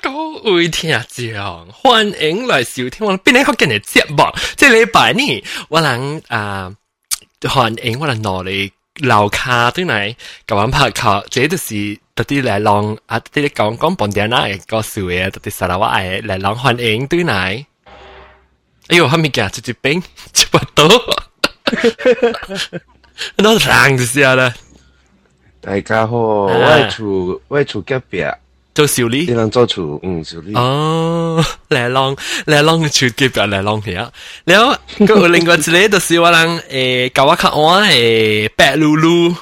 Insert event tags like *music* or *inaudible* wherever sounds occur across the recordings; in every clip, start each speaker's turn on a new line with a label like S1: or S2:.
S1: 各位听众，欢迎来收听我边个福建嘅节目。即礼拜呢，我能啊欢迎我能攞嚟楼卡对嚟，咁样拍卡，这就是特啲嚟浪啊，特啲讲讲本地啦嘅个数嘅，特啲沙拉话嘅嚟浪欢迎对嚟。哎呦，后面嘅直接冰，差不多，我让就下啦。
S2: 大家好，我系厝我系厝隔壁。
S1: 做小李，
S2: 你能做厝，嗯，小李。
S1: 哦，嚟浪嚟浪嘅厝隔壁嚟浪去啊！然后佢有另外一个就是我人诶，教我看我诶白露露。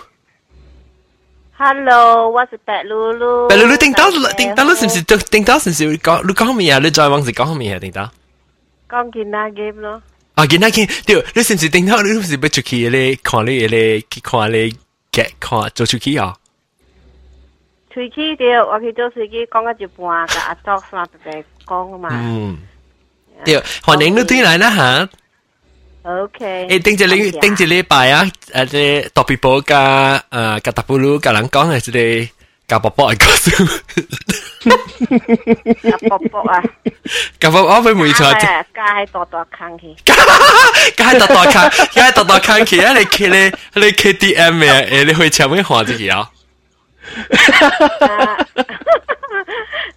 S3: Hello，我是白露露。
S1: 白露露，顶到顶到，你是唔是顶到？是唔是讲你讲咩啊？你再往时讲咩啊？顶到？
S3: 讲健那 game 咯。
S1: 啊，健那 game，对，你是唔是顶到？你是唔是要出去咧看你咧看你嘅看做出去啊？
S3: 出去掉，我去做司机讲咗一半，个阿 Doc 嘛白白讲嘛。
S1: 嗯，对，欢迎你对来啦吓。
S3: OK。
S1: 诶，顶住你顶住礼拜啊！诶，啲特别报加诶加达布鲁加人讲嘅，即系加伯伯嘅故事。
S3: 加伯伯啊！
S1: 加伯伯会唔会错？
S3: 加喺大大坑去。
S1: 加喺大大坑，加喺大大坑去啊！你 K 咧，你 KTM 嘅诶，你去前面看自己啊！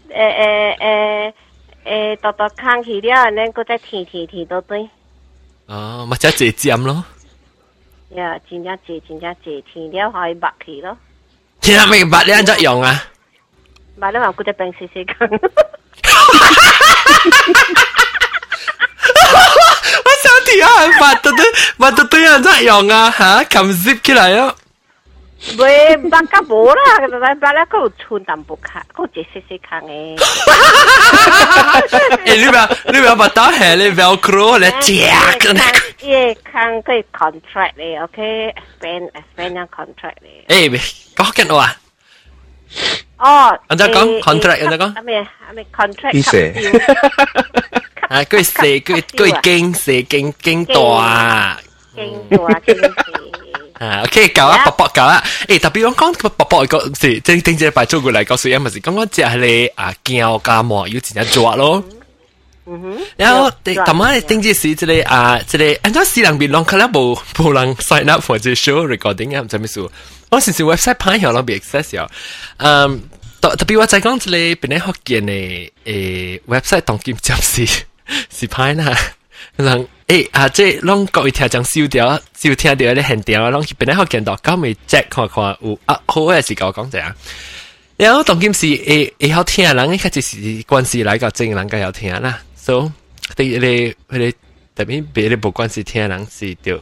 S3: 诶诶诶诶，大大坑去了，然后再填填填到对。
S1: 哦，咪即系借尖咯。
S3: 呀，真正借真正借，填了可以白去咯。
S1: 填下明白你安怎用啊？
S3: 白你话嗰只病死死坑。
S1: 我想填下白到对白到对安怎用啊？吓，揿 zip 起 왜
S3: 빵가 뭐라? 난 빨라가 촌 담복하 거 제세세 강해. *laughs* 예 루바
S1: 루바 맞다 헬레 벨크로 레 티악 예
S3: 강그 컨트랙트 네 오케이. 스펜
S1: 스펜한 컨트랙트 네 에이 có cái nào
S3: à ờ anh ta có contract
S2: anh ta
S1: có anh anh contract cái gì à cái gì cái
S3: cái kinh gì kinh kinh tòa kinh tòa kinh gì
S1: 啊，OK，搞啊，薄薄搞啊，诶，特别讲讲薄薄个是，正正正摆做过嚟告诉人咪是，讲讲只系你啊胶加膜要真正做咯。
S3: 嗯哼。
S1: 然后，同埋定住是即系啊，即系按照四两边两可能冇冇人 sign up for 这 show recording 啊，唔知咩数。我时时 website 派咗，攞别 access 咗。嗯，特特别我再讲即系边啲学见嘅诶 website 当剑接是是派啦，人。 诶啊！即系拢各位听众收掉，收听到啲现调，拢边咧学见到，咁咪 check 看看有啊好嘅时间讲者啊。然后当今时诶诶好听人，一开始是关系来个正人家有听啦，所以你你佢哋特别别啲冇关系听人是条叽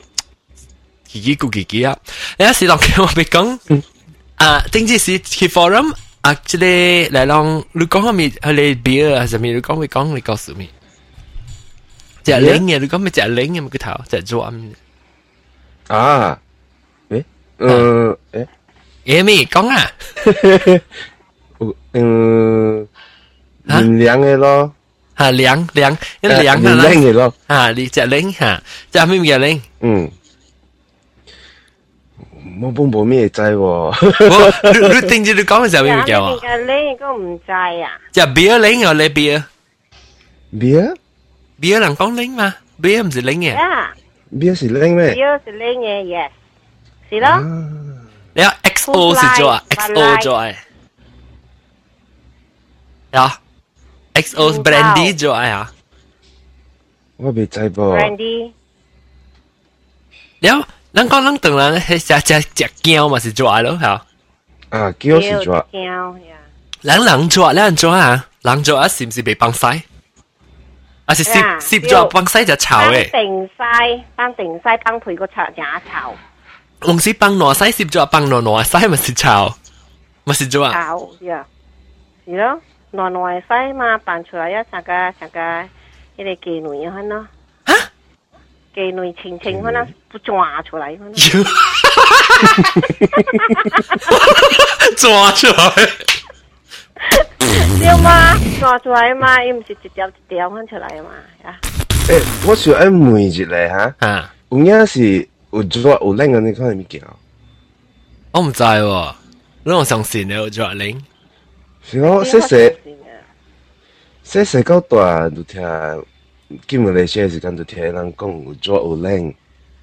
S1: 叽咕叽叽啊。有时当我咪讲啊，定之是去 forum 啊，即系嚟讲，你讲下面佢哋表啊，上面你讲咪讲，你告诉咪。 只领嘅，你讲咩只领嘅个头，只做暗。
S2: 啊，诶，诶，诶，
S1: 诶咩讲啊？
S2: 嗯，年凉嘅咯，
S1: 吓凉凉，一凉
S2: 年凉嘅咯，
S1: 啊，你只领吓，只咩嘅领？
S2: 嗯。我本冇咩制喎，
S1: 你你定住你讲嘅时候咩叫啊？
S3: 嘅领个唔制啊？
S1: 只 beer 领我你 beer。
S2: beer
S1: beer 人讲领嘛？beer 唔是领嘅。
S2: beer 是领咩？*laughs*
S3: beer 是领嘅，yes，是咯。
S1: 你话 XO 是做啊？XO 做诶。呀，XO brandy 做诶啊？
S2: 我未制噃。
S3: brandy。
S1: 了。咱讲咱当然系食食食胶嘛是做咯，系啊。
S2: 啊，胶是做。
S3: 胶呀。
S1: 人人做，人做啊，人做啊，是唔是被帮晒？ 啊是摄摄咗帮晒就炒嘅。
S3: 帮定晒，帮定晒，帮配个炒也炒。
S1: 龙是帮挪晒摄咗帮挪挪晒咪是炒，咪是做啊？
S3: 炒呀，是咯，挪挪晒嘛，扮出来一成个成个一个妓女咁咯。妓女情情可能不抓出来，
S1: 抓出来，
S3: 对嘛？抓出来嘛，又唔是一条一条翻出来嘛，呀！
S2: 诶，我想爱问一下吓，
S1: 啊，
S2: 有影是有抓有拎嘅，你看系物件？
S1: 我唔知喎，你我相信你有抓拎，
S2: 是我识写， 细细到大就听，今日嚟些时间就听人讲有做有靓，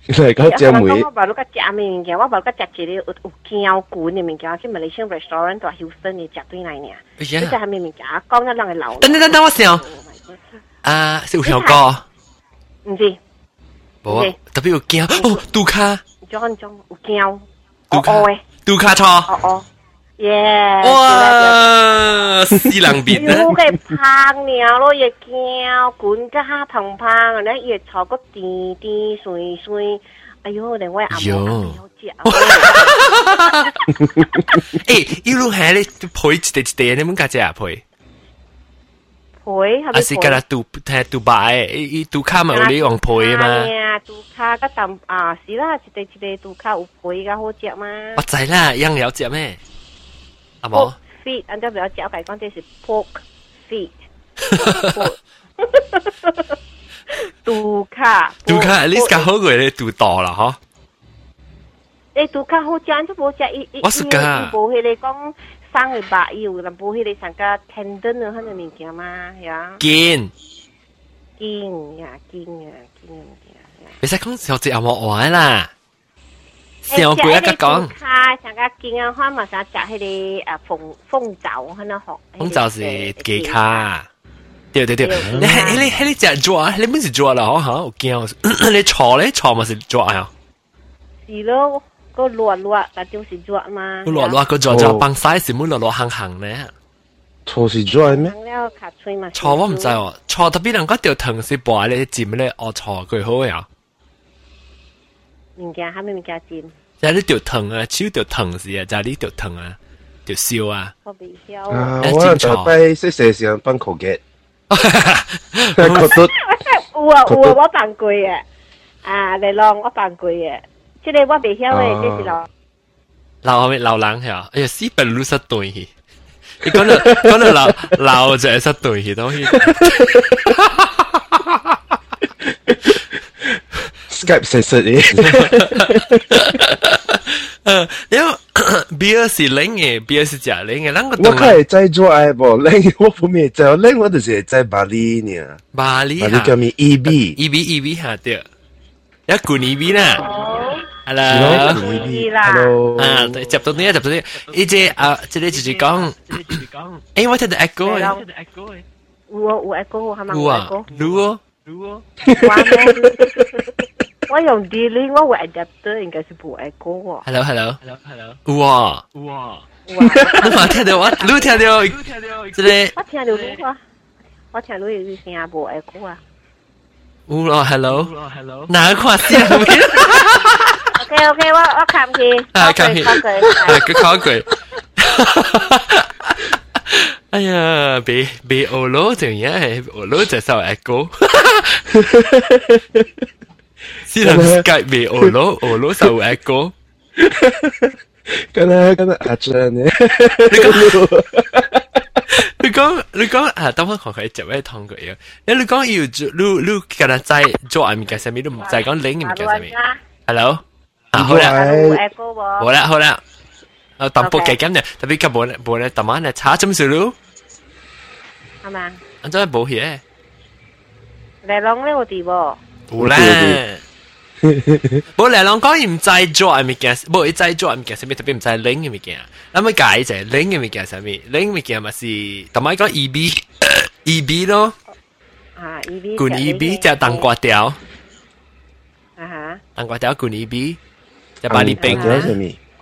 S2: 嚟到只梅。
S3: 我话你个食咩物件，我话你个食一个有有胶管嘅物件，去马来西亚 restaurant 度 Houston 嘅食对嚟呢。你食系咩物件？讲咗人嘅流。
S1: 等等等等，我想。啊，是有香过？
S3: 唔知。
S1: 冇啊，特别有胶哦，杜卡。
S3: 种种有胶。
S1: 杜卡。杜卡错。
S3: 哦哦。 耶！
S1: 哇，四人边
S3: 啊！我嘅胖了咯，亦惊管家下胖胖，咧越坐个滴滴水水，哎呦，另外阿
S1: 妈好食。诶，一路系你配一地一地，你们家姐啊配？
S3: 配系咪？
S1: 啊是㗎啦，杜系杜拜，伊杜卡咪有你用配嘛？
S3: 啊，杜卡个淡啊，是啦，一地一地杜卡有配嘅好食嘛？
S1: 我知啦，样了解咩？ 阿
S3: 冇 feet，按照比较教改讲，这是 pork feet。杜卡，
S1: 杜卡，你较好过你杜大啦，嗬？
S3: 诶，杜卡好食，都冇食一一，
S1: 我是噶，
S3: 冇佢哋讲生嘅白油，但冇佢哋成个 tendon 啊，嗰啲物件嘛，呀。
S1: 坚，
S3: 坚呀，坚呀，坚呀，
S1: 你使讲小姐阿冇玩啦。上过一个讲，
S3: 卡上个见啊，开嘛想食迄个啊凤凤爪，喺那学。
S1: 凤爪是鸡卡，对对对，你系你系你食抓，你唔是抓啦，嗬吓，我惊，你错咧错嘛是抓呀？
S3: 是咯，个落落，但就是抓嘛。
S1: 个落落个抓抓帮晒是冇落落行行咧。
S2: 错是抓咩？
S1: 错我唔知喎，错特别人嗰条藤是摆咧尖咧，我错佢好呀。
S3: 物件，虾米物件尖？
S1: 就系呢条藤啊，手条藤是啊，就系呢条藤啊，条烧啊。
S3: 我未晓
S2: 啊！我就低识写上帮口嘅，觉得
S3: 有啊有啊，我办过嘅，啊嚟浪我办过嘅，即系我未晓嘅，即是浪。
S1: 老咩老人系啊？哎呀，死本路失对去，你讲到讲到老老就系失对去东西。
S2: Skype 实实嘅。
S1: 诶，因为 beer 是冷嘅，beer 是假冷嘅，咱个
S2: 我系在做爱无冷，我唔系在冷，我就是在巴黎呢。
S1: 巴黎，
S2: 巴黎叫咩？E B
S1: E B E B 下对，一管 E B 啦。
S2: Hello，Hello，
S1: 啊，接到呢，接到呢，呢只啊，即系就是讲，诶，我睇到 echo 嘅，
S3: 有啊有 echo 系咪？
S1: 有啊，有啊，有啊。
S3: 我用 D-Link，我会 adapter 应该是冇 echo 喎。
S1: Hello Hello Hello Hello，哇哇！你嘛听到我，你听到？即系
S3: 我听到你话，我听到有啲声冇 echo 啊。
S1: 有咯，Hello Hello，哪个先？
S3: OK OK，我我看佢，
S1: 啊看佢，啊佢考佢。哎呀，被被俄罗怎样？俄罗在烧 echo。 Silang Skype be olo olo sa echo.
S2: Kana kana acha ne.
S1: 你讲你讲啊，等我看佢接咩汤佢啊？你你讲要你你今日在做阿咪嘅上面都唔在讲零嘅上面。Hello，啊好啦，好啦好啦，我淡薄嘅咁嘅，特别嘅冇咧冇咧，特晚咧查针数咯。
S3: 系嘛？
S1: 我真系冇嘢。
S3: 嚟讲呢个地喎。
S1: 有啦。冇嚟讲讲唔制做嘅物件，冇一制做嘅物件，上面特别唔制零嘅物件。咁咪解就零嘅物件上面，零物件咪是，同埋讲 E B E B 咯。
S3: 啊，E B。
S1: 管 E B 就当瓜条。
S3: 啊哈。
S1: 当瓜条管 E B，就把你冰。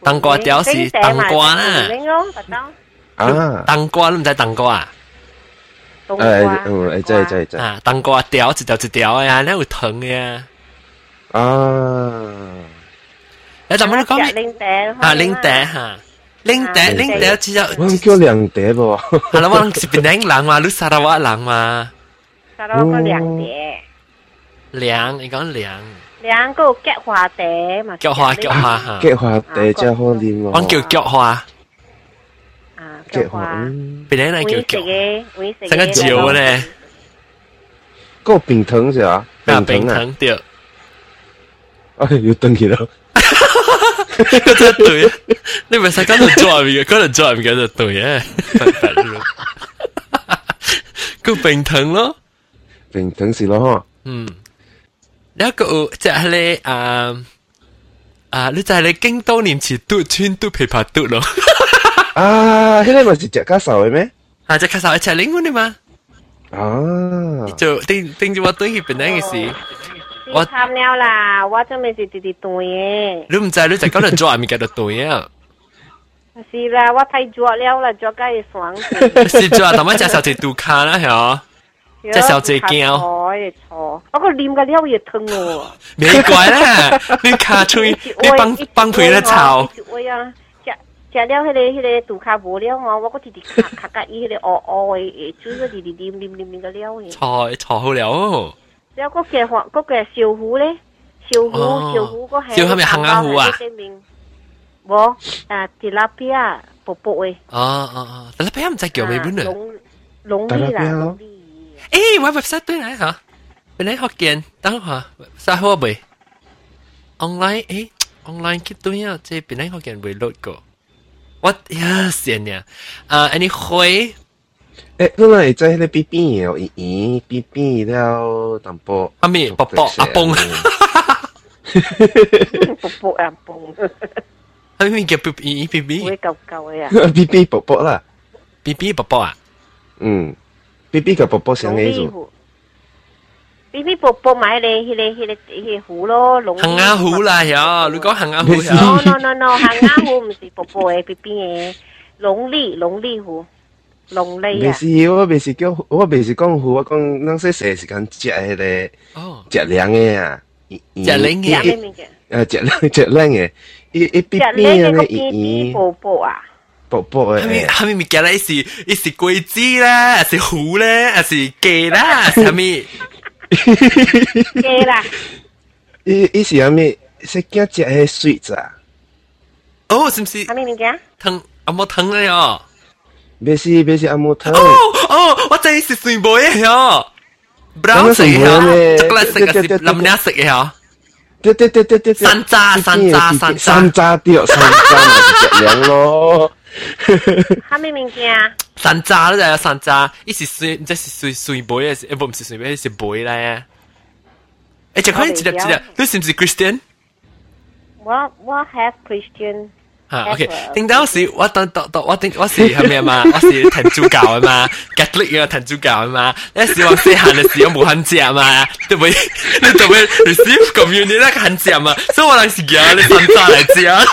S1: 当
S2: 瓜
S1: 条是当瓜啦。
S2: 啊。
S1: 当瓜你唔知当瓜啊？
S2: 诶，诶，真系真系真。
S1: 啊，当瓜条一条一条嘅呀，你有藤嘅呀。
S2: 啊！
S1: 你怎么讲？
S3: 领顶
S1: 啊，领顶吓，领顶领顶只有
S2: 我叫两顶喎。
S1: 系啦，我是边顶人嘛？你沙拉瓦人嘛？
S3: 沙拉瓦两顶。
S1: 两，你讲两。
S3: 两个菊花地嘛？
S1: 菊花菊花吓。
S2: 菊花地真好啉喎。
S1: 我叫菊花。
S3: 啊，菊花。
S1: 边顶人叫
S3: 菊？
S1: 成个蕉咧。
S2: 嗰个冰糖是啊？
S1: 冰糖对。
S2: 哎，要登起啦！
S1: 嗰只对，你咪使讲到 job 嘅，嗰度 job 嘅就对嘅，嗰 个冰糖咯，
S2: 冰糖是咯，
S1: 嗯，一个就系你啊啊，你就系你京都念慈嘟川嘟琵琶嘟咯，
S2: 啊，迄个咪是食家寿嘅咩？
S1: 啊，就介绍一齐另外啲嘛，
S2: 啊，
S1: 就定定住我对佢本来嘅事。
S3: 我参了啦，我真系是直直对嘅。
S1: 你唔知你就咁嚟做，咪叫做对啊？
S3: 是啦，我太做了啦，做梗系爽。
S1: 是做，但系只手就杜卡啦，系啊。只手最惊。
S3: 错错，我个脸嘅料也疼喎。
S1: 没怪啦，你卡吹，你帮帮佢咧炒。
S3: 喂啊！食食了迄个迄个杜卡无了哦，我个直直卡卡甲伊迄个乌乌嘅，煮个直直黏黏黏黏嘅料嘅。
S1: 炒炒好了。
S3: 然后嗰个嗰个小虎咧，小虎小虎嗰系。
S1: 小虎系咪杏眼虎啊？
S3: 冇，诶迪拉比亚薄薄嘅。
S1: 哦哦哦，迪拉比亚唔知叫咩本啊？
S3: 龙龙利啦，龙利。
S1: 诶，我 website 对嚟吓，本来学见，等下晒好未？online 诶，online 去对啊，即系本来学见会 load 个。 我呀，先呀，啊，安尼会。
S2: 诶，嗰个系在迄个 B B 哦，咦咦 B B 了淡薄。
S1: 阿咪伯伯阿崩，
S3: 伯伯阿崩。
S1: 阿咪叫 B B B B。
S3: 会旧旧嘅啊。
S2: B B 伯伯啦。
S1: B B 伯伯啊。
S2: 嗯，B B 嘅伯伯上呢种。
S3: B B 伯伯买你迄个迄个迄个虎咯，龙。
S1: 杏眼虎啦，有，你讲杏眼虎有。
S3: No no no no，杏眼虎唔是伯伯嘅 B B 嘅，龙利龙利虎。龙利
S2: 啊！未是，我未是叫，我未是讲虎，我讲咱细细时间食迄个，食凉嘅啊，
S1: 食凉嘅，
S2: 诶，食凉食凉嘅，一一边边嘅鱼，
S3: 宝宝啊，
S2: 宝宝诶，
S1: 系咪系咪咪叫咧？是一是龟子啦，还是虎咧，还是鸡啦，系咪？
S3: 鸡啦，
S2: 伊伊是系咪？食惊食迄 sweet 啊？
S1: 哦，是唔是？
S3: 系咪物件？
S1: 糖阿冇糖咧哦。
S2: 别是别是阿木头。
S1: 哦哦，我真系食水杯嘅嗬，brown 食嘅嗬，竹嚟食嘅是林娘食嘅嗬。
S2: 对对对对对。
S1: 山楂山楂山
S2: 山楂掉山楂咪食凉咯。
S3: 系咪物件？
S1: 山楂咧就系山楂，伊是水，即是水水杯嘅，诶唔是水杯，是杯咧。诶，就可以一粒一粒，你是唔是 Christian？
S3: 我我 have Christian。
S1: 啊，OK，顶到时我当当当我顶我是系咩嘛？我是天主教啊嘛，Catholic 嘅天主教啊嘛。你时我细汉嘅时候冇肯食嘛，对唔对？你做咩 receive communion 咧肯食嘛？所以我当时叫你参加嚟食。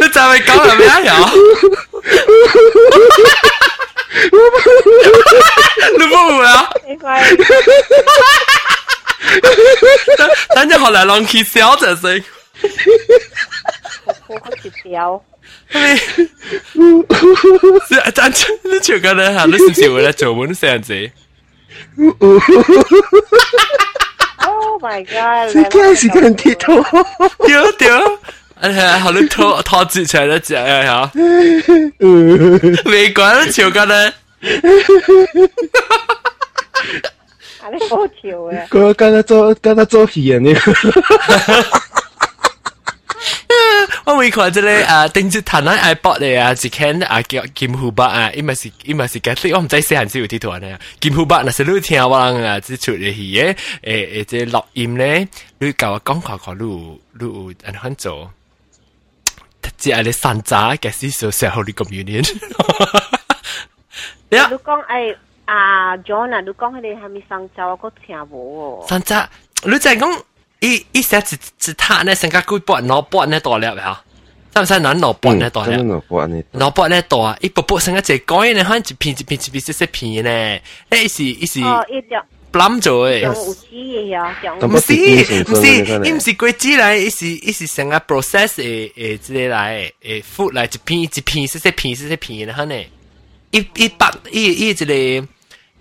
S1: 你就系讲系咩啊？有？你冇啊？等阵后来浪起笑就系。
S3: 我好似屌。
S1: 是啊，真你唱紧咧吓，你是唔是为了做满这样子？
S3: Oh my god！
S2: 你梗系时间跌到，
S1: 屌屌！ 哎呀，好你拖拖住出嚟食呀吓，未讲唱紧咧。
S3: 啊！你好笑嘅。
S2: 佢跟他做跟他做戏啊你。
S1: 我会看这个啊，顶住弹喺 iPod 嚟啊，一看啊叫金虎伯啊，伊咪是伊咪是 Catholic，我唔知细汉时有睇图呢。金虎伯那是你听我人啊，只出嚟戏嘅，诶诶，即录音咧，你教我讲看看，你有你有安怎做？ 即系你山楂嘅是说社会 communion。
S3: 你讲诶啊 John 啊，你讲佢哋系咪山楂？我听无哦。
S1: 山楂，你就系讲。一一下子只他呢，成个几半脑半呢大粒呀，使唔使拿脑半呢大粒？
S2: 脑半呢？
S1: 脑半呢大，一步步成个只改呢，可能一片一片一片一细片呢，诶是一是。
S3: 哦，一条。
S1: 冧咗誒。
S3: 用有機嘅呀，
S1: 唔是唔是，伊唔是果子嚟，伊是伊是成個 process 誒誒之類嚟，誒 food 嚟一片一片細細片細細片呢，可能一一百一一一個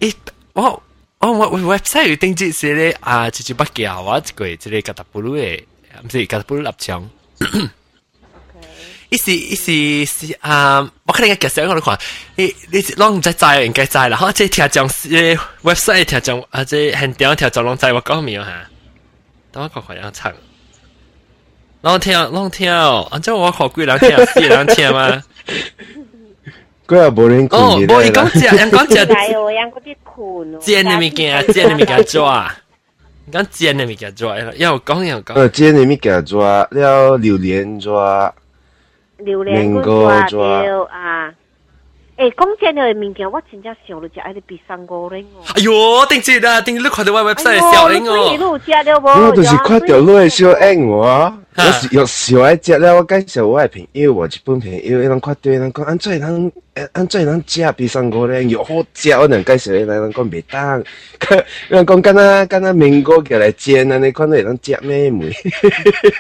S1: 一我。哦，我我 website 有登記是咧啊，直接不叫我一個即個格達布魯嘅，唔是格達布魯立場。伊是伊是是啊，我可能嘅介绍我哋看，你你拢唔知知应该知啦，吓！即系听讲 website 听讲啊，即系现场听讲拢知我讲咩吓？等我看看样唱，拢听拢听哦，啊！即我看几人听，四人听嘛。
S2: 佢又冇人
S1: 哦，
S2: 困
S1: 无伊讲食，人讲食
S3: 嚟哦，人嗰啲困哦。
S1: 煎的物件，煎的物件抓，讲煎的物件抓，要讲要讲。
S2: 诶，煎你咪嘅抓，了榴莲抓，
S3: 榴哥果抓啊！哎，讲真，我真正想了，比哦。
S1: 哎，顶的，顶你看我要晒小哦。
S3: 呦，你有不？
S2: 我就是看到你的小。我是有小爱食了，我介绍我嘅朋友，我日本朋友，伊人看对人讲，安怎人安怎人食必胜果玲又好食，我能介绍伊人讲袂当，人讲敢若敢若芒果叫来煎啊，你看到人食咩梅？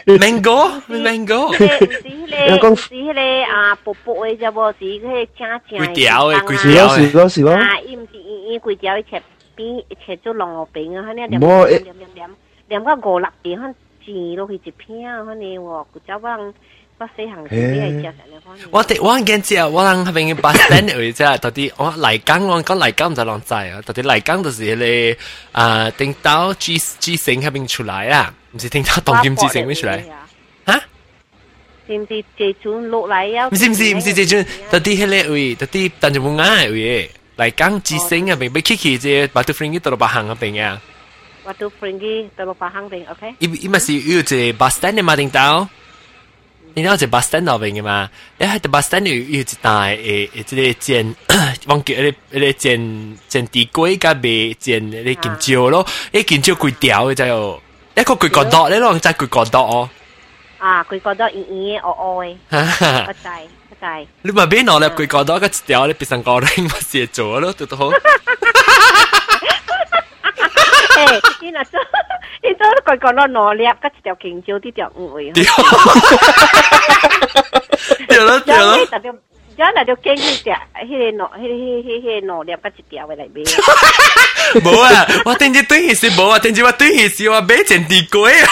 S1: mango，mango。
S3: 人讲是迄个啊，薄薄嘅啫喎，是迄个正正。
S1: 贵条嘅贵
S2: 是咯是咯是咯。
S3: 啊，伊毋是伊伊贵条伊切边切做龙河饼啊，迄啲黏黏黏黏黏个五六片， 可煎落去一片，可能喎，古早我我细行时啲系食成日可能。
S1: 我哋我见知啊，我人嗰边嘅 bus stand 嚟啫，到底我丽江我讲丽江唔使浪仔啊，到底丽江就是迄个啊，顶到 G G 城嗰边出来啊，唔是顶到东京 G 城边出来。
S3: 是唔是这阵落嚟啊？
S1: 唔是唔是唔是这阵，到底迄个位，到底但系冇啱嘅位，丽江 G 城嗰边俾 Kiki 啫，把对 friend 到落白行嗰边啊。
S3: 我对 friend 到落白行边，OK？
S1: 伊伊咪是有一个 bus stand 嘅嘛，顶到。你了解 bus stand 那边嘅嘛？你喺 bus stand 有有一大诶诶，即个煎，忘记嗰个嗰个煎煎地龟加卖煎嗰个金蕉咯，诶金蕉贵条嘅就有，一个贵角度，你攞真贵角度哦。
S3: 啊，佢觉得圆圆嘅、恶恶嘅，不制不制。
S1: 你咪边攞嚟贵角度，个一条你别上个零，咪写做咯，都都好。 *laughs*
S3: 诶，你嗱做，你做贵角度攞粒，个一条金蕉，啲条五位。
S1: 对咯对咯。
S3: 有那就建议食，迄个攞，迄迄迄迄攞粒，个一条嘅嚟买。
S1: 冇啊，我顶住对起是冇啊，顶住我对起是我买件地龟啊。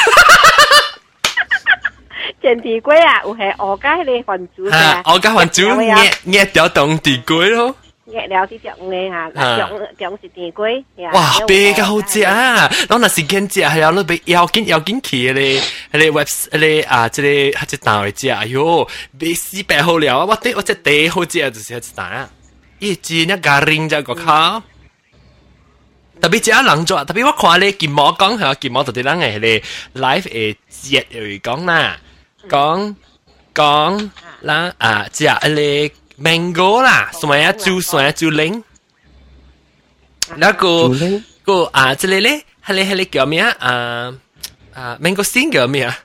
S3: 煎地龟啊，有系我家迄个番薯
S1: 啊，我家番薯捏捏掉当地龟咯。
S3: 捏了啲只嘅吓，种种是地龟。
S1: 哇，比较好食啊！我那时间食系有你俾要紧要紧去咧，咧 web 咧啊，即个系只单位食，哎呦，比四百好了啊！我对我只第好食就是系只单啊，一只一家人就个靠。特别只人做，特别我看咧金毛讲系金毛到底人系咧 live 诶节嚟讲啦。讲讲啦啊，只啊你 mango 啦，什么呀猪什么呀猪铃，那个个啊，这里咧，系咧系咧叫咩啊？啊啊 mango sting 叫咩啊？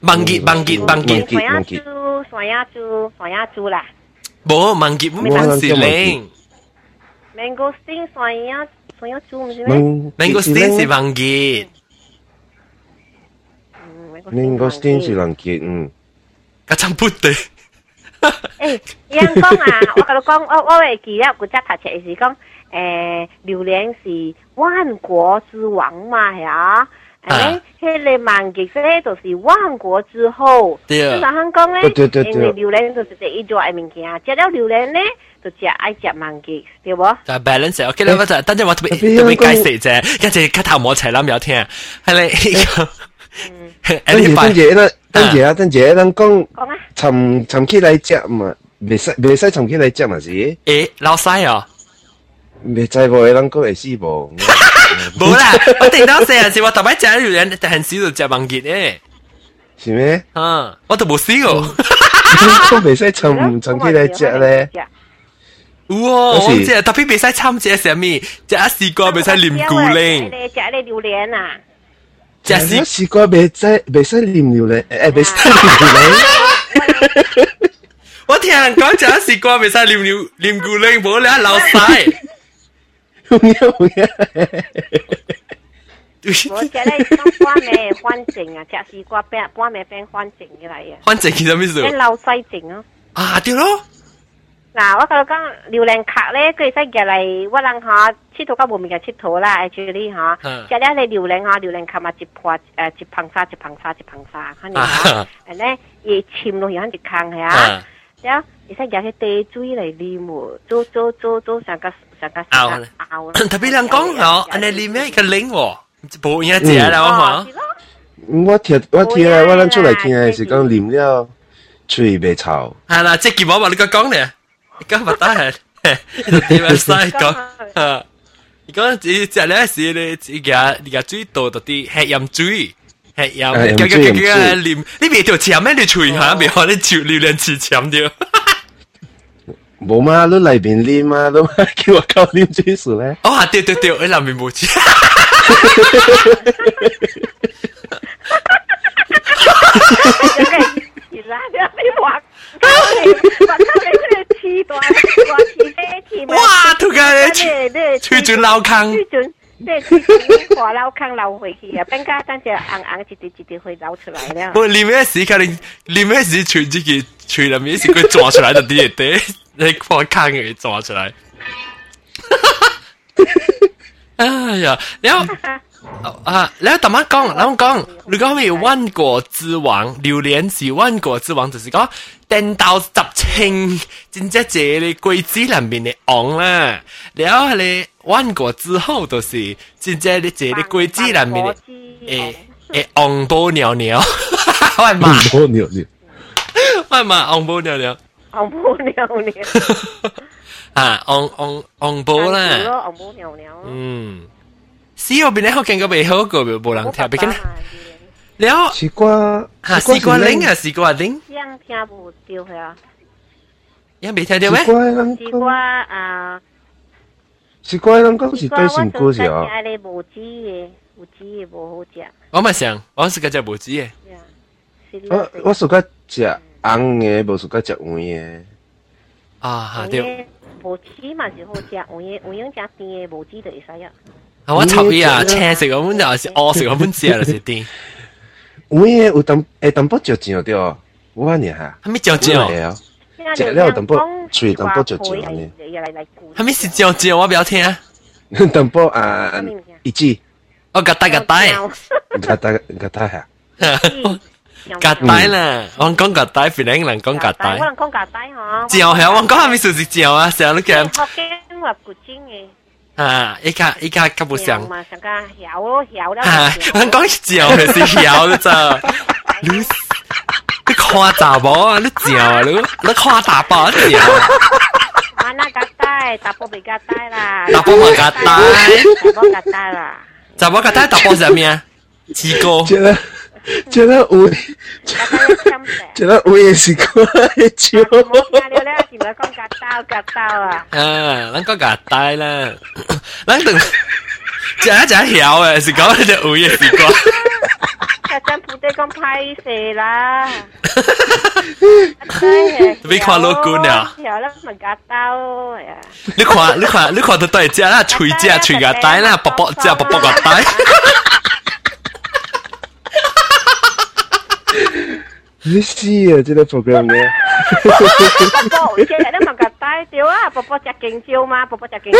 S1: 芒吉芒吉芒吉，
S3: 酸呀猪酸呀猪酸呀猪啦，
S1: 冇芒吉冇是铃，
S3: mango sting 酸呀酸呀猪唔是
S2: 咩？
S1: mango sting 是芒吉。
S2: mangosteen 是人结，嗯，
S1: 一张不 对。
S3: 诶，人讲啊，我甲你讲，我我会记得古只读册是讲，诶，榴莲是万国之王嘛，系啊。诶，迄个芒吉咧就是万国之后。
S1: 对啊。
S3: 香港咧，
S2: 对对对
S3: 因为榴莲就是第一做嘅物件，食了榴莲咧。就食爱食芒吉，对无？
S1: 就 balance OK 啦，我就等阵我特别特别解释啫，一只咳头冇齐谂有听，系咧 呢个。
S2: 等住等住，咱等住啊，等住，咱讲寻寻起来食嘛，袂使袂使寻起来食嘛是？
S1: 诶，老细哦，
S2: 袂知无，咱讲会死无？
S1: 冇啦，我听到成日是我特别食榴莲，但很少就食芒吉诶。
S2: 是咩？
S1: 啊，我都冇试过。
S2: 都袂使寻寻起来食咧。
S1: 哇！我知，特别袂使参食什么，食啊丝瓜袂使黏菇玲，
S3: 食你榴莲啊！
S2: 食丝丝瓜袂使袂使黏榴莲，诶袂使黏
S1: 榴莲。我听人讲食啊丝瓜袂使黏尿黏菇玲，冇你流晒。
S2: 有影有影。
S3: 我食咧讲半暝反正啊，食丝瓜半半暝变反正嘅嚟啊！
S1: 反正其实咩事？
S3: 你流西症啊！
S1: 啊，对咯。
S3: 嗱，我甲你讲榴莲壳咧，佢使入嚟，我人吓佚佗到无物件佚佗啦，诶，住你吓，食了你榴莲吓，榴莲壳嘛一破诶一捧沙一捧沙一捧沙，肯定吓，诶咧伊潜落去肯一坑系啊，然后伊使入去地水嚟啉喎，做做做做成个成个
S1: 拗
S3: 拗。
S1: 特别人讲嗬，安尼里面个零喎，冇嘢食啦，我吓。
S2: 我听我听啊，我咱出嚟听嘅是讲啉了嘴袂臭。
S1: 系啦，即系毛毛你个讲咧。 讲乜得系？点样晒讲啊？你讲只只咧是咧，而家而家最多嗰啲系饮水。系饮，咁咁咁咁啉，你未条钳咩？你吹下，未可你照榴莲池钳掉。
S2: 冇嘛，你嚟边啉嘛，都叫我教啉水数咧。
S1: 哦，对对对，我里面冇 钱。哇！突然间吹转老坑。
S3: 即系滑流坑流回去啊！边家等只硬硬一滴一滴会流出来了。
S1: 我里面时可能里面时吹自己吹里面是佢抓出来的啲嘢啲，你看坑嘅抓出来。哎呀，然后 啊，然後咁樣講，咁講，你講係萬國之王，榴蓮是萬國之王，就是講電到十清，真正這裏鬼子裏面嘅昂啦，然後你萬國之後就是真正你這裏鬼子裏面嘅誒誒昂波尿尿，我係嘛？
S2: 波尿尿，
S1: 我係嘛？昂波尿尿，
S3: 昂波尿尿。*laughs*
S1: 啊，昂昂昂波啦，
S3: 昂波尿尿。
S1: 嗯，西嗰边咧，我见过未好过，冇人听，别紧。了，
S2: 西瓜
S1: 吓西瓜铃啊，西瓜铃。
S3: 样听唔到佢啊？
S1: 样未听到咩？
S3: 西瓜啊，
S2: 西瓜人讲是对成果是啊。
S3: 我哋无籽嘅，无籽嘅无好食。
S1: 我咪想，我是个只无籽嘅。
S2: 我我是个食红嘅，无是个食黄嘅。
S1: 啊，吓对。
S3: 无籽嘛是好食，黄嘅黄样食甜嘅无籽就会使啊。
S1: 啊，我头嘢啊，青食嗰本就是黑食嗰本食就是甜。
S2: 黄嘅有淡会淡薄嚼嚼对，我话你吓。
S1: 系咪嚼嚼？
S2: 食了淡薄喙淡薄嚼嚼呢。
S1: 系咪是嚼嚼？我不要听。
S2: 淡薄啊，一支。
S1: 我夹带夹带。
S2: 夹带夹带吓。
S1: 夹带啦，我讲夹带，别人人讲夹带。
S3: 我人讲夹带嗬。
S1: 嚼系我讲系咪属是嚼啊？成日都叫。
S3: 学经话古精嘅。
S1: 啊，依家依家根本上。
S3: 嘛，上家晓咯晓啦。
S1: 啊，我讲嚼系是晓的咋？你你夸大波啊！你嚼啊！你你夸大波嚼。
S3: 啊，那夹带，大波未夹带啦。
S1: 大波冇夹带。
S3: 大波夹带啦。
S1: 大波夹带，大波系咩啊？刺哥。
S2: C'era un... C'era un esico e ci ho... con
S3: gà tao gà tao à. À, lắng có gà tai là. *coughs*
S1: Lắng đừng... Chả chả hiểu à, chỉ có là ủi gì có. *laughs* Chả chân phụ tê con pay xì là. *laughs*
S3: Vì khoa lô cú nè. À? Hiểu lắm
S1: mà gà tao à. Lúc
S3: khoa, lúc khoa, lúc khoa tôi
S1: chả là chùi gà tai là, bọc bọc chả bọc bọc gà tai. 夹带啦，卜卜只卜卜夹带。
S2: 你死啊！这个 program 嘅。
S3: 宝宝，现在都冇个带掉啊！宝宝食劲蕉嘛，宝宝食劲蕉。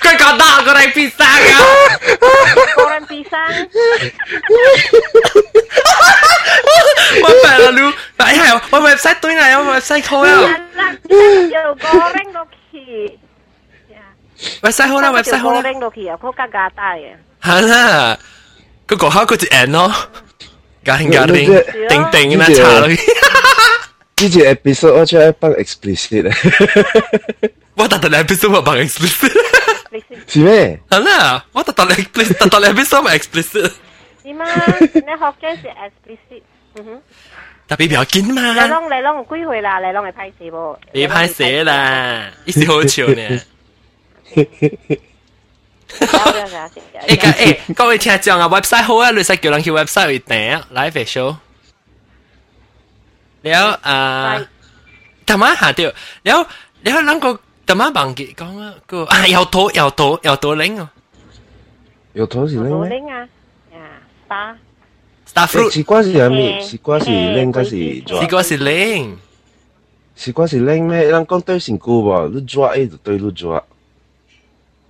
S1: 佢讲到个嚟比赛啊！
S3: 个人比赛。
S1: 我白啦，你，哎呀，我 website 对啦，我 website 好啊。
S3: 有个人落去。
S1: website 好啦，website 好啦。
S3: 个人落去啊，佢加加带嘅。
S1: 系啦。 个个口嗰只 N 咯，家庭家庭定定啦，查落去。
S2: 呢只 episode 我出嚟帮 explicit 咧。
S1: 我特特 episode 我帮 explicit。
S2: 是咩？
S1: 系啦，我特特 explicit，特特 episode 我 explicit。
S3: 点啊？你学嘅是 explicit。嗯哼。
S1: 特别表紧嘛。
S3: 你拢你拢几岁啦？你拢系拍摄喎。
S1: 你拍摄啦，一时好笑呢。 诶个诶，各位听众啊，website 好啊，你使叫人去 website 去订 live show。了啊，头晚下掉，了了啷个头晚忘记讲啊个啊，有图有图有图铃哦。
S2: 有图是铃
S3: 咩？铃啊，呀，
S1: star。star fruit。
S2: 西瓜是咩面？西瓜是铃，还是抓？
S1: 西瓜是铃。
S2: 西瓜是铃咩？人讲对成句喎，你抓 A 就对你抓。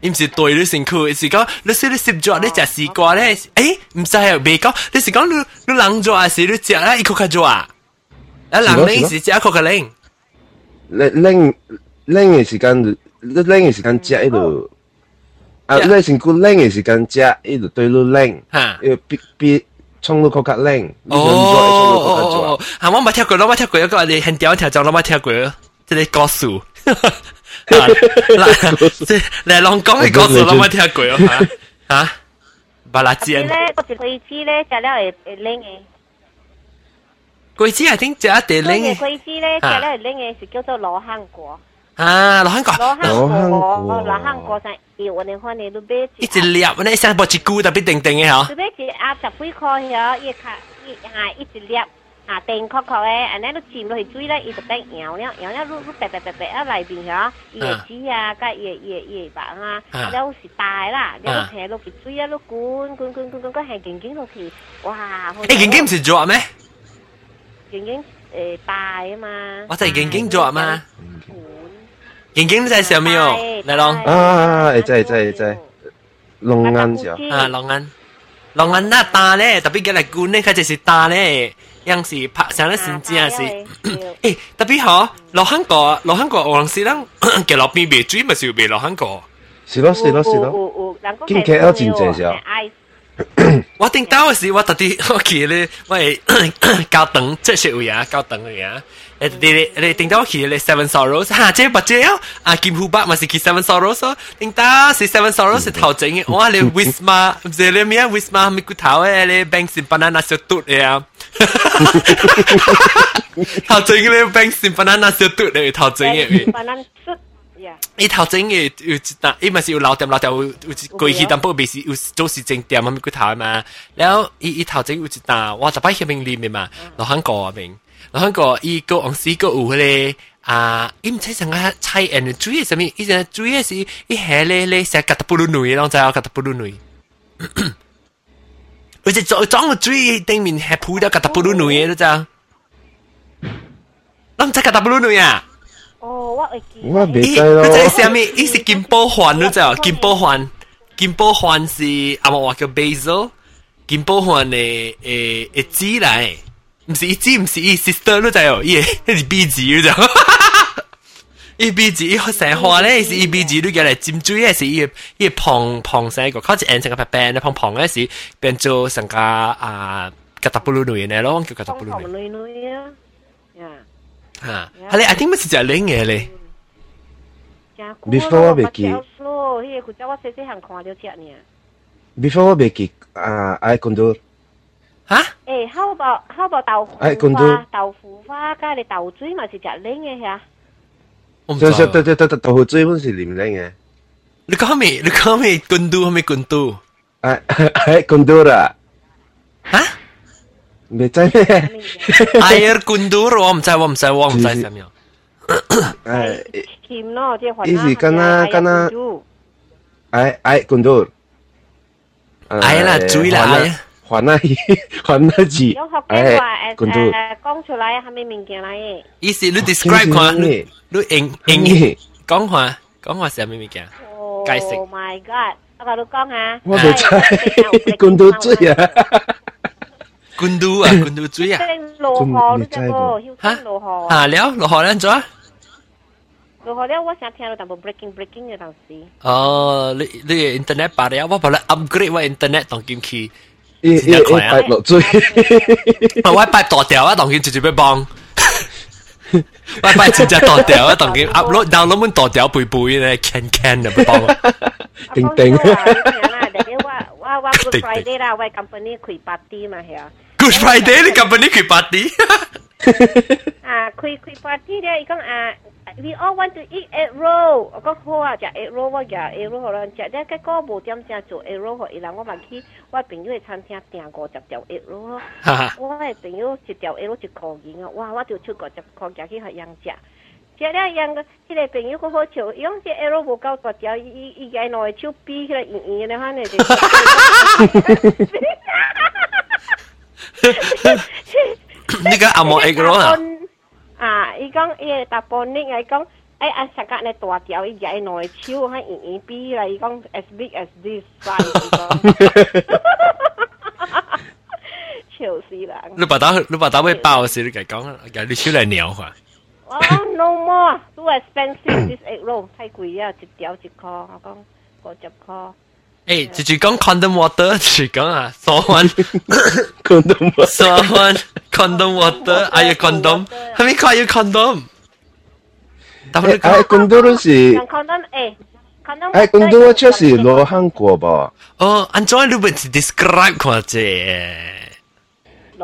S1: 伊毋是对你身躯，是讲你说你食咗你食丝瓜咧，诶唔使啊，未讲，你是讲你你人咗还是你食啦一个个咗啊？啊人拎是食一个个拎，
S2: 拎拎拎嘅时间，你拎嘅时间食喺度。啊，你成个拎嘅时间食，喺度对你拎，要必必冲到嗰格拎，
S1: 哦哦哦，系我冇听过，我冇听过一个你很屌条就我冇听过，即系告诉。 即系你拢讲嘅故事，我冇听过啊！吓，巴拉煎
S3: 咧，嗰只桂枝咧，食了会会冷嘅。
S1: 桂枝系点食一定冷嘅？
S3: 桂枝咧，食了会冷嘅是叫做罗汉果。
S1: 啊，罗汉果，
S3: 罗汉果，罗汉果上要我哋看你都买
S1: 一只粒，你上部一股特别定定嘅嗬。
S3: 你买一盒十几块嗬，一卡一系一只粒。 啊，定确确嘅，安尼都浸落去水咧，伊就变摇了，摇了，碌碌白白白白啊内边嗬，伊嘅籽啊，甲伊嘅伊嘅伊嘅白啊，了是大啦，了下落去水啊，落滚滚滚滚滚，个系劲劲落去，哇！
S1: 诶，劲劲唔是做咩？
S3: 劲劲诶大啊嘛。
S1: 我就系劲劲做嘛。劲劲在上面哦，嚟咯。
S2: 啊，诶，在在在，龙眼就
S1: 啊，龙眼，龙眼那大咧，特别嘅嚟滚咧，佢就是大咧。 yang si pak sana sinjia si eh tapi ha lo hang ko lo hang ko orang silang ke lo pi be chui ma siu be lo hang ko
S2: 是咯是咯是咯，见 KL 真济少。
S1: 我顶到时我特啲我记咧，我系教等即系位啊，教等嘅啊。 诶你你顶到去咧 Seven Sorrows 吓，即系不这样啊，金虎伯咪是去 Seven Sorrows 咯，顶到是 Seven Sorrows 是头整嘅，哇你 Wisma 唔系你咩 Wisma 咪骨头诶，你 bank 是 banana 小嘟嘅啊。头整嘅你 bank 是 banana 小嘟嘅头整嘅。
S3: banana
S1: 伊头前嘅有一单，伊咪是有老店老店有有过去，但不过未是有做时正店啊咪骨头嘛。然后伊伊头前有一单，我就摆喺面里面嘛，落香港啊面， 落香港伊个往时个有迄个啊，伊唔知成个菜诶煮嘅什么，伊成煮嘅是伊下咧咧成格特布鲁女，啷知啊格特布鲁女。而且装装个煮顶面系铺咗格特布鲁女嘅，都知。啷知格特布鲁女啊？
S3: 哦，我会记。
S2: 我未知咯。
S1: 佢即系啥物？伊是金宝环，你知啊？金宝环，金宝环是阿莫话叫 basil，金宝环嘅诶诶籽嚟， 唔是籽，唔是伊 sister，你知哦？伊系是 B 字，你知？伊 B 字伊成花咧，是伊 B 字你叫嚟尖嘴嘅是伊伊胖胖成个，佢只眼成个白白，你胖胖嘅是变做成个啊格达布鲁女嘅咯，叫格达布鲁
S3: 女。女女啊，呀。
S1: 哈，系你 I think 乜是就零嘅咧？
S2: Before 我未记，
S3: 迄个佢叫我细细行看到只呢。
S2: Before 我未记啊，爱讲 到。
S1: 吓？
S3: 诶，how about how about 豆腐花？豆腐花加你豆水咪是只零嘅吓。
S2: 就就对对对对，豆腐水本是零零嘅。
S1: 你讲咩？你讲咩？滚度系咪滚度？
S2: 诶诶，滚度啦。
S1: 吓？
S2: 未知咩？
S1: air kundur 我唔知，我唔知，我唔知什么。
S2: 诶，
S3: 甜咯，即系
S2: 意思跟啊跟啊，诶诶 kundur。
S1: 诶啦，追啦诶。
S2: 还那还那字，
S3: 诶，kundur。讲出来系咩物件嚟嘅？
S1: 意思你 describe 看，你你英英讲话讲话系咩物件？解释。
S3: Oh my god！我讲你讲下。
S2: 我未知，kundur 追啊。
S1: 滚都啊，滚都水啊！
S3: 落河你知无？吓落河
S1: 啊！了落河咧做啊！
S3: 落河咧，我成听到淡薄 breaking breaking 嘅当时。
S1: 哦，你你 internet 把了，我把你 upgrade 我 internet 当进去，
S2: 一一一摆落水，
S1: 我摆大条啊，当进直接要帮。我摆真正大条啊，当进 upload download 满大条背背咧，can can 就帮。
S2: 定定。
S3: 我我 Good Friday 啦，我 company 开 party 嘛系啊。
S1: Good Friday 你 company 开 party？
S3: 啊，开开 party 咧，伊讲啊 ，we all want to eat egg roll。我講好啊，食 egg roll 我食 egg roll 互人食，咧結果無點正做 egg roll 互伊人，我嘛去我朋友嘅餐廳訂五十條 egg roll。我嘅朋友一條 egg roll 一箍銀啊，哇！我就出五十箍價去互人食。食了樣個，迄个朋友佢好笑，伊講只 arrow 無夠大條，伊伊個兩個手比起來圓圓的，反正 *laughs* 就。
S1: 你 *laughs* *laughs* 個阿莫 arrow 啊？
S3: 啊！伊讲伊个大波呢，伊讲 哎，啊，上格你大条，伊日内超喺圆圆比嚟讲，as big as this size 笑死人！
S1: 你把刀，你把刀会爆时，你讲讲，你出嚟鸟啊！
S3: 哦，no more，too expensive this egg roll，太贵啊，一条一箍，我讲五十箍。
S1: 诶，直接讲 condom water，直讲啊，所谓
S2: condom water，
S1: 所谓 condom water，哎呀 condom，系咪讲要 condom？
S2: 但系哎，condom 是
S3: condom 诶，condom
S2: 哎，condom 确实罗汉国吧？
S1: 哦，按照你会 describe 看啫。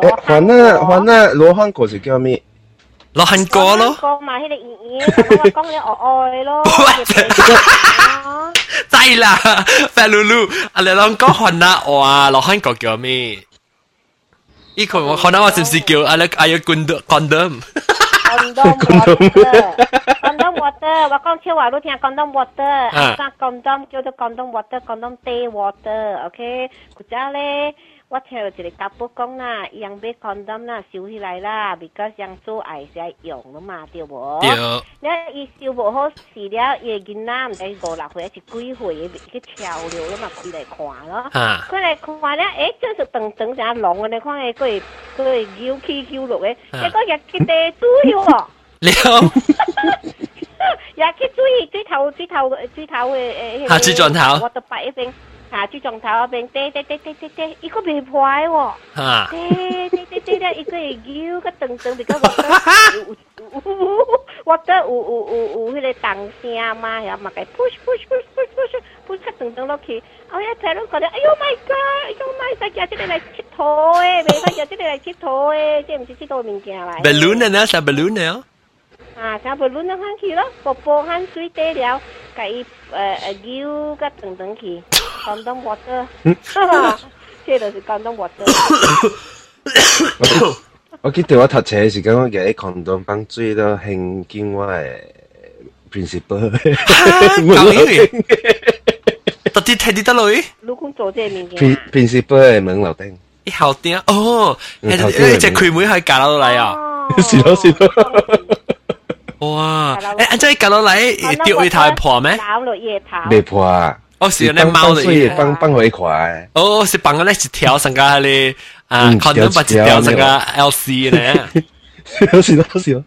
S2: 诶，还那还那罗汉国是叫咩？
S1: 罗汉国咯。
S3: 国嘛，迄个圆圆，我讲你爱爱咯。
S1: 知啦，法露露，啊你啷讲韩那话罗汉国叫咩？依个我韩那话是唔是叫啊？你啊要 condom condom？
S3: condom water condom water 我讲超话都听 condom water 啊，condom 叫做 condom water condom day water，OK，佢家咧。 我听到一个大伯讲啦，伊用买 condom 啦，收起来啦，because 做爱是爱用的嘛，对无？
S1: 对。
S3: 那伊收不好，死了伊个囡仔，知五六岁还是几岁，去潮流了嘛，开来看咯。啊。来看了，诶、欸，是等等下龙个咧，看个个个扭起扭落个，结果也去地主哟。
S1: 了。
S3: 也去注意最头最头最头个诶。
S1: 下次转头。
S3: 我的白一边。下猪撞头嗰边，跌跌跌跌跌跌，依个未坏喎，跌跌跌跌跌，依个系腰个噔噔，比较觉得，觉得有有有有迄个动声嘛，然后嘛嘅 push push push push push push 个噔噔落去，我一睇都觉得，哎呦 my god，哎呦 my god，叫即个嚟佚佗诶，未使叫即个嚟佚佗诶，即唔是佚佗物件嚟。
S1: balloon 呢？啥 balloon 呢？
S3: 啊，啥 balloon 啊，看去咯，波波喊水低了，甲伊诶诶腰个噔噔去。condom water，这就是 condom water。
S2: 我记得我读册时间，我嘅 condom 帮水都兴见我嘅 principal。
S1: 讲英语，到底睇啲得落去？
S3: 你讲做这物件。
S2: principal 嘅门楼顶。
S1: 一后顶哦，诶只佢妹系夹落嚟啊！
S2: 是咯是咯。
S1: 哇！诶，按照夹落嚟，掉一头破咩？
S3: 搞落夜头。
S2: 未破啊！
S1: 哦，是那猫的
S2: 也放放回款。
S1: 哦，是放个那一条上个哩啊，可能把一条上个 LC 呢。
S2: 是咯是咯。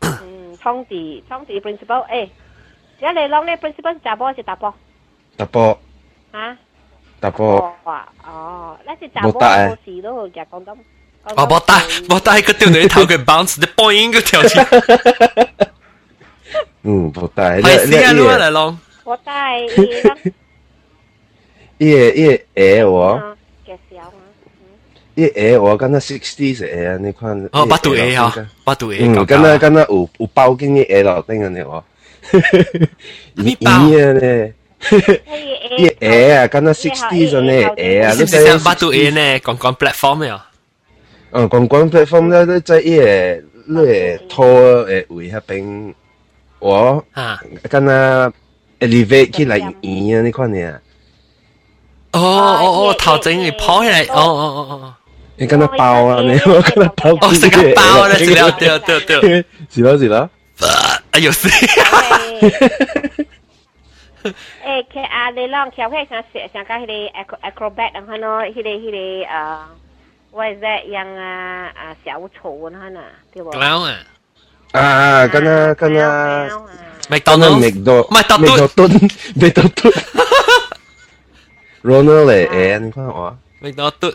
S3: 嗯，冲地冲地 principal，诶，而家你攞呢 principal 是查波是查波？
S2: 查波。
S3: 啊？
S2: 查波。
S3: 哦，那是查波冇事咯，就讲得。
S1: 哦，冇带冇带个掉你头佢 bounce，你 boing 个跳起。
S2: 嗯，冇带。
S1: 系试下攞嚟咯。
S3: 我带。
S2: 伊个伊个鞋我，伊个鞋我敢若 sixty 是鞋啊，你看。
S1: 哦，八度鞋哈，八度鞋。
S2: 嗯，敢若敢若有有包紧个鞋落顶安尼我。
S1: 你包
S2: 啊呢？伊个鞋啊，敢若 sixty 咗呢鞋啊，
S1: 你睇八度鞋呢？讲讲 platform 呀？
S2: 嗯，讲讲 platform 咧，你在伊个你个拖诶位迄边， 我敢若 elevate 起来圆啊，你看呢？
S1: 哦哦哦，头整嚟跑起嚟，哦哦哦哦，
S2: 你跟他包啊，你我跟他包，
S1: 哦，是个包咧，是了，对对对，
S2: 是咯是咯，
S1: 哎呦死！
S3: 诶，其实你啷跳起上上个迄个 acrobat 啊，看咯，迄个迄个呃，what is that 样啊啊小丑啊，那对不？
S1: clown 啊，
S2: 啊，跟他跟他
S1: 麦当劳，
S2: 麦当
S1: 麦当劳，
S2: 麦当劳。Ronald 嚟诶，你看我。
S1: 麦当劳，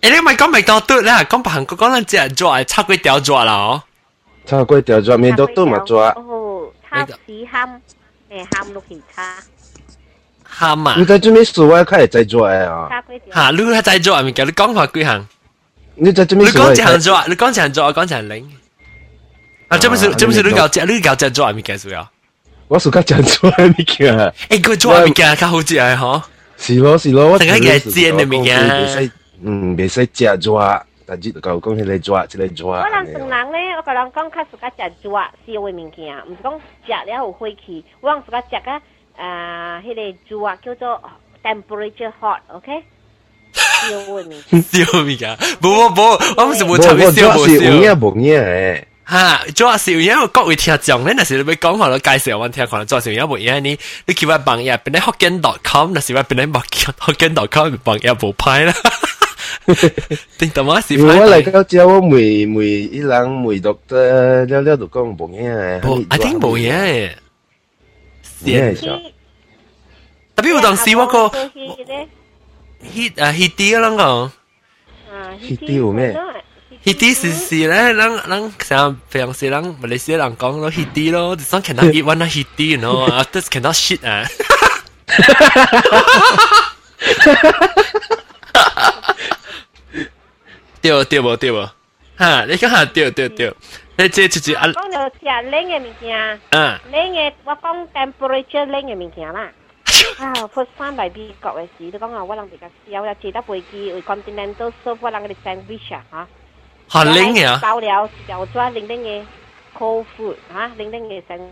S1: 诶你咪讲麦当劳啦，讲韩国讲紧只抓叉龟条抓啦哦。
S2: 叉龟条抓，麦当劳嘛抓。
S3: 哦，叉子ham，诶ham 落去叉。
S1: ham 啊！
S2: 你在做咩事啊？佢系制作嘅啊。
S1: 吓，你系制作系咪叫你讲下几行？
S2: 你在做咩事？
S1: 你讲一行做，你讲一行做，我讲一行零。 啊，这不是这不是你搞只，你搞只做系咪叫做啊？
S2: 我暑假讲做系咪叫？
S1: 诶，佢做系咪叫较好食嘅嗬？
S2: 是咯是咯，我
S1: 成日嘅煎嘅物件，
S2: 袂使，嗯，袂使食抓，但系就讲迄个抓，即个抓。
S3: 我人成人咧，我甲人讲较自家食抓烧嘅物件，毋是讲食了有火气。我人自家食啊，诶，迄个抓叫做 temperature hot，OK？烧嘅物件。
S1: 烧物件，冇冇冇，我唔是冇参与烧冇烧。
S2: 冇嘢冇嘢诶。
S1: 哈，主要是因为各位听众咧，那是你要讲可能介绍我听，可能做成一冇嘢你，你叫我帮嘢，变咧 hokkien.com，那是我变咧冇 hokkien.com 帮嘢冇派啦。定当我是
S2: 我嚟到之后，我每每一人每读得了了就讲冇嘢啊。
S1: 冇，I think 冇嘢。
S2: 系。
S1: 特别有当时我个 hit 啊 hit 啲啦个。
S2: hit 啲有咩
S1: ？Hiti 是是咧，人人成平时人马来西亚人讲咯 Hiti 咯，就算 cannot eat one Hiti，you know，after cannot *laughs* shit *laughs* 啊。对对无对无，哈，你讲下对对对，你这就是啊。
S3: 讲到食冷嘅物件，嗯，冷嘅我讲 temperature 冷嘅物件啦。啊，first *laughs* time 嚟美国嘅时，你讲啊，我人比较少啦，记得飞机为 continental serve 我人嘅 sandwich 啊，吓。
S1: 好冷呀！
S3: 到了就做零零嘅 cold food 吓，零零嘅成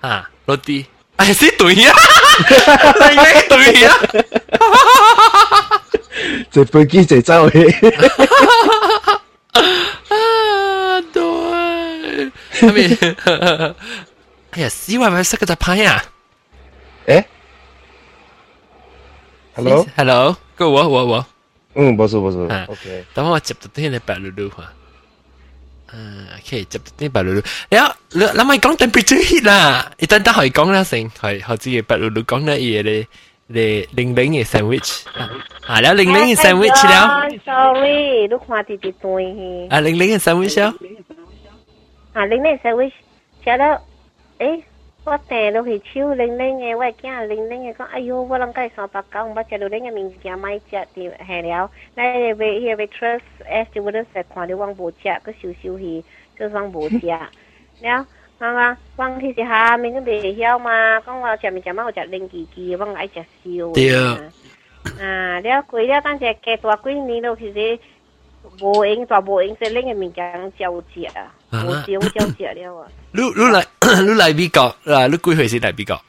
S1: 啊，落地，哎是对呀，系对呀，
S2: 就飞机就走去。
S1: 啊，对，系咪？哎呀，死坏咪识个就拍呀？
S2: 诶，hello，hello，
S1: 个我我我。
S2: 응,
S1: 맞아, 맞아. 아, 오케이. 다음에 접도 되네, 발루루. à ok chụp cái bà lulu đó là mày con temperature heat là ít ta hỏi con ra xem. Hỏi hỏi gì bà lulu con ra gì để để linh bánh sandwich. À, à đó à, linh bánh sandwich đó.
S3: Sorry lúc hoa
S1: thì thì à linh bánh sandwich
S3: à linh bánh sandwich. Chả đó ấy 我订到去超零零嘅，我惊零零嘅讲，哎哟，我谂计三百九，我食到零嘅物件买食啲系了，你哋为迄个 waitress S 就我都食看到我无食，佢收收去，就算无食，了，妈妈，我其实下面都未晓嘛，讲我食物件嘛，我食零几几，我爱食烧。
S1: 对
S3: 啊，了贵了，但系加大几年咯，其实 无用，大无用，即零嘅物件照食啊。冇少少食了啊！
S1: 你你嚟你嚟美国嗱，你几岁时嚟美国？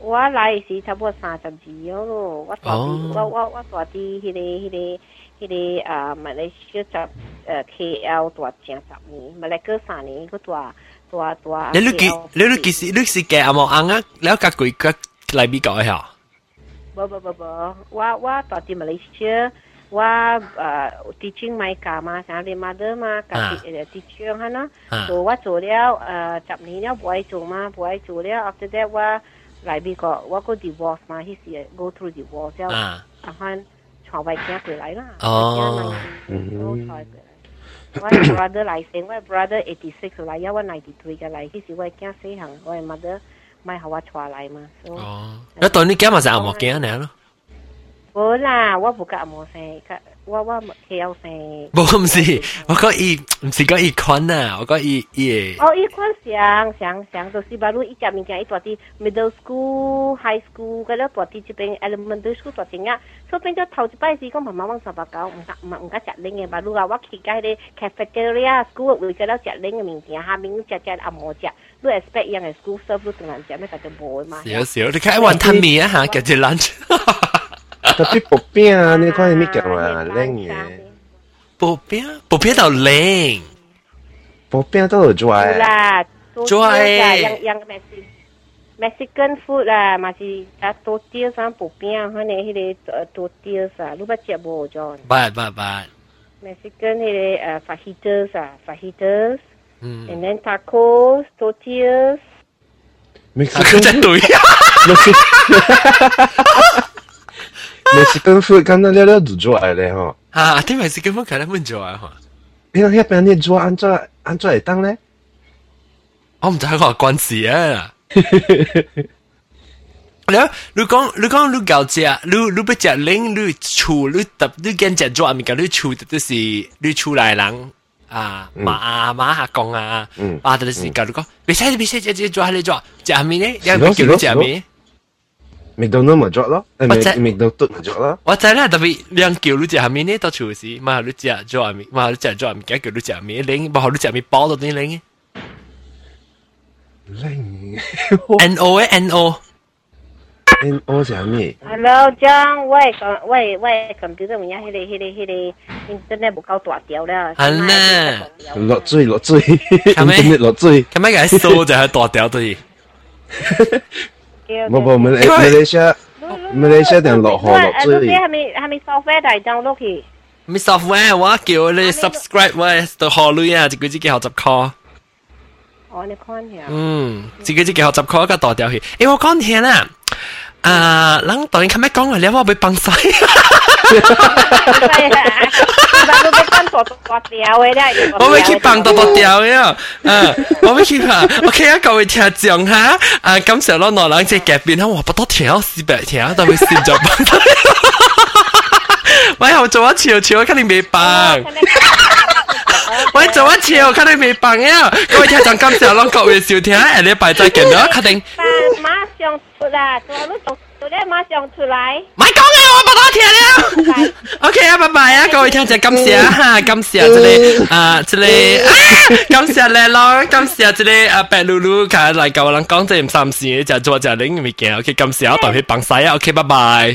S3: 我嚟时差不多三十二咯，我大啲，我我我大啲，迄个迄个迄个啊，马来西亚十诶 KL 大正十年，马来哥三年个大大大。
S1: 你你几你你几时你是嘅阿毛啱啊？你隔几个嚟美国嘅吓？
S3: 不不不不，我我大啲马来西亚。 我呃 teaching my 家嘛，像你 mother 嘛，家 teaching 哈呢，所以我做了呃十年了，不爱做嘛，不爱做了，after that 我来美國，我個 divorce 嘛，迄時 go through divorce 了，啊哈，從外家回來啦，哦，嗯，我 brother 來先，我 brother eighty six 來，要我 ninety three 個來，迄時我驚死行，我 mother 咪好我帶來嘛，
S1: 哦，那當你驚嘛就阿莫驚你咯。
S3: 无啦，我无甲无生，我我挑生。
S1: 无毋是，我讲伊毋是讲伊款啊，我讲伊伊
S3: 哦，伊款上上上，就是把路一只物件，伊大啲 middle school、high school，嗰啲大啲即边 elementary school 大啲啊，所以变咗头一摆时讲妈妈揾十八九，唔得唔唔甲食零嘅，把路啊，我去嗰啲 cafeteria school 为咗了食零嘅物件，下面食食阿冇食，都 expect 样嘅 school serve 都同人食咩，但系冇嘛。
S1: 少少，你睇云吞面啊吓，叫只 lunch。
S2: tapi 薄饼啊，你看咩叫啊？冷嘅。
S1: 薄饼，薄饼就冷。
S2: 薄饼都有 dry。
S3: 啦，dry。yang yang Mexican food 啦，嘛是啊tortillas 啊薄饼，可能迄个 tortillas 啊，你捌食无咗？
S1: Bad bad
S3: bad。Mexican 迄个诶 fajitas 啊，fajitas。嗯。And then tacos,
S2: tortillas。Mexican
S1: 真对。 *laughs*
S2: Mexican food 简单了了就做嚟咧吼。
S1: 啊，啲 Mexican food 简单唔做啊吼。
S2: 你睇下边啲做安怎安怎会当咧？
S1: 我唔知系个关系啊。你你讲你讲你搞只，你你不食零，你厝你特你见只做咪讲你厝都是你厝内人啊，妈啊妈下讲啊，啊都是讲你讲，别使别使只只做系你做，食咩咧？有冇叫你食咩
S2: ？McDonald 咪做咯，诶 McDonald 咪做咯。
S1: 我知啦，特别两叫你食下面呢，到处是，嘛你食做下面，嘛你食做下面，几叫你食下面，零，冇好你食面包到啲零。
S2: 零
S1: N O 诶 N O。
S2: 因我是咩？
S3: Hello，张，喂，喂喂，computer 唔呀，迄个迄个迄个 internet 唔够大条啦。
S1: 系呢，
S2: 落水落水，internet 落水。
S1: 咁样嘅数就系大条啲。
S2: 冇冇，马来马来西亚马来西亚定落河落水。
S3: 系咪系咪 software 大 download 去？
S1: 咪 software 我叫你 subscribe 喂，到河女啊，一个字几学十块。
S3: 哦，你看下。
S1: 嗯，自己自己学十块个大条去。诶，我讲听啦。啊，人当然琴日讲嚟，你话被崩晒。 我会去崩到到掉呀，嗯，我会去啊，OK 啊，各位听众哈，啊，感谢咯，内人即系改变，我不多听，我四百听，但系线就崩。喂，我做一次，次我肯定未崩。喂，做一次，我肯定未崩呀！各位听众，感谢咯，各位收听，下礼拜再见啦，确定。
S3: 马上出啦，做乜做？ 做咧马上出嚟。
S1: 咪讲啊，我冇多听了。OK 啊，拜拜啊，各位听众，感谢哈，感谢这里啊，这里啊，感谢你咯，感谢这里啊，白露露佢嚟教我哋讲这唔三事，就做就另一件。OK，感谢我代表帮晒啊，OK，拜拜。